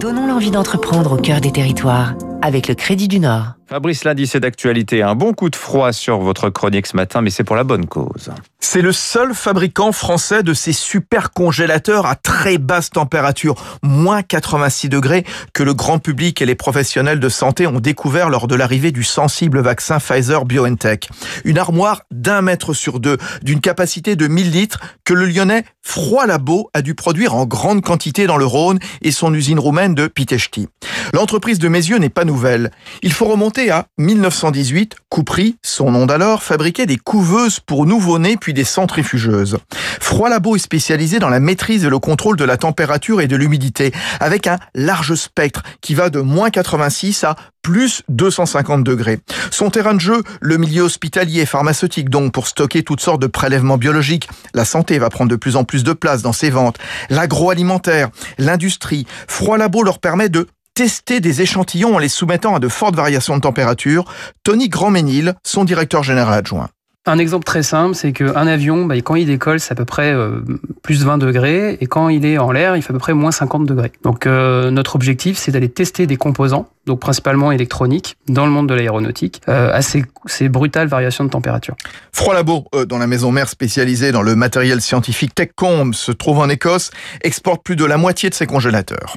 Donnons l'envie d'entreprendre au cœur des territoires avec le Crédit du Nord. Fabrice Lundi, c'est d'actualité. Un bon coup de froid sur votre chronique ce matin, mais c'est pour la bonne cause. C'est le seul fabricant français de ces super congélateurs à très basse température, moins 86 degrés, que le grand public et les professionnels de santé ont découvert lors de l'arrivée du sensible vaccin Pfizer BioNTech. Une armoire d'un mètre sur deux, d'une capacité de 1000 litres, que le lyonnais Froid Labo a dû produire en grande quantité dans le Rhône et son usine roumaine de Pitești. L'entreprise de Mézieux n'est pas nouvelle. Il faut remonter à 1918. Coupry, son nom d'alors, fabriquait des couveuses pour nouveau-nés puis des centrifugeuses. Froid Labo est spécialisé dans la maîtrise et le contrôle de la température et de l'humidité, avec un large spectre qui va de moins 86 à plus 250 degrés. Son terrain de jeu, le milieu hospitalier et pharmaceutique, donc pour stocker toutes sortes de prélèvements biologiques. La santé va prendre de plus en plus de place dans ses ventes. L'agroalimentaire, l'industrie. Froid Labo leur permet de tester des échantillons en les soumettant à de fortes variations de température. Tony Grandménil, son directeur général adjoint. Un exemple très simple, c'est qu'un avion, bah, quand il décolle, c'est à peu près euh, plus 20 degrés, et quand il est en l'air, il fait à peu près moins 50 degrés. Donc euh, notre objectif, c'est d'aller tester des composants, donc principalement électroniques, dans le monde de l'aéronautique, euh, à ces, ces, brutales variations de température. Froid Labo, dont la maison mère spécialisée dans le matériel scientifique TechComb se trouve en Écosse, exporte plus de la moitié de ses congélateurs.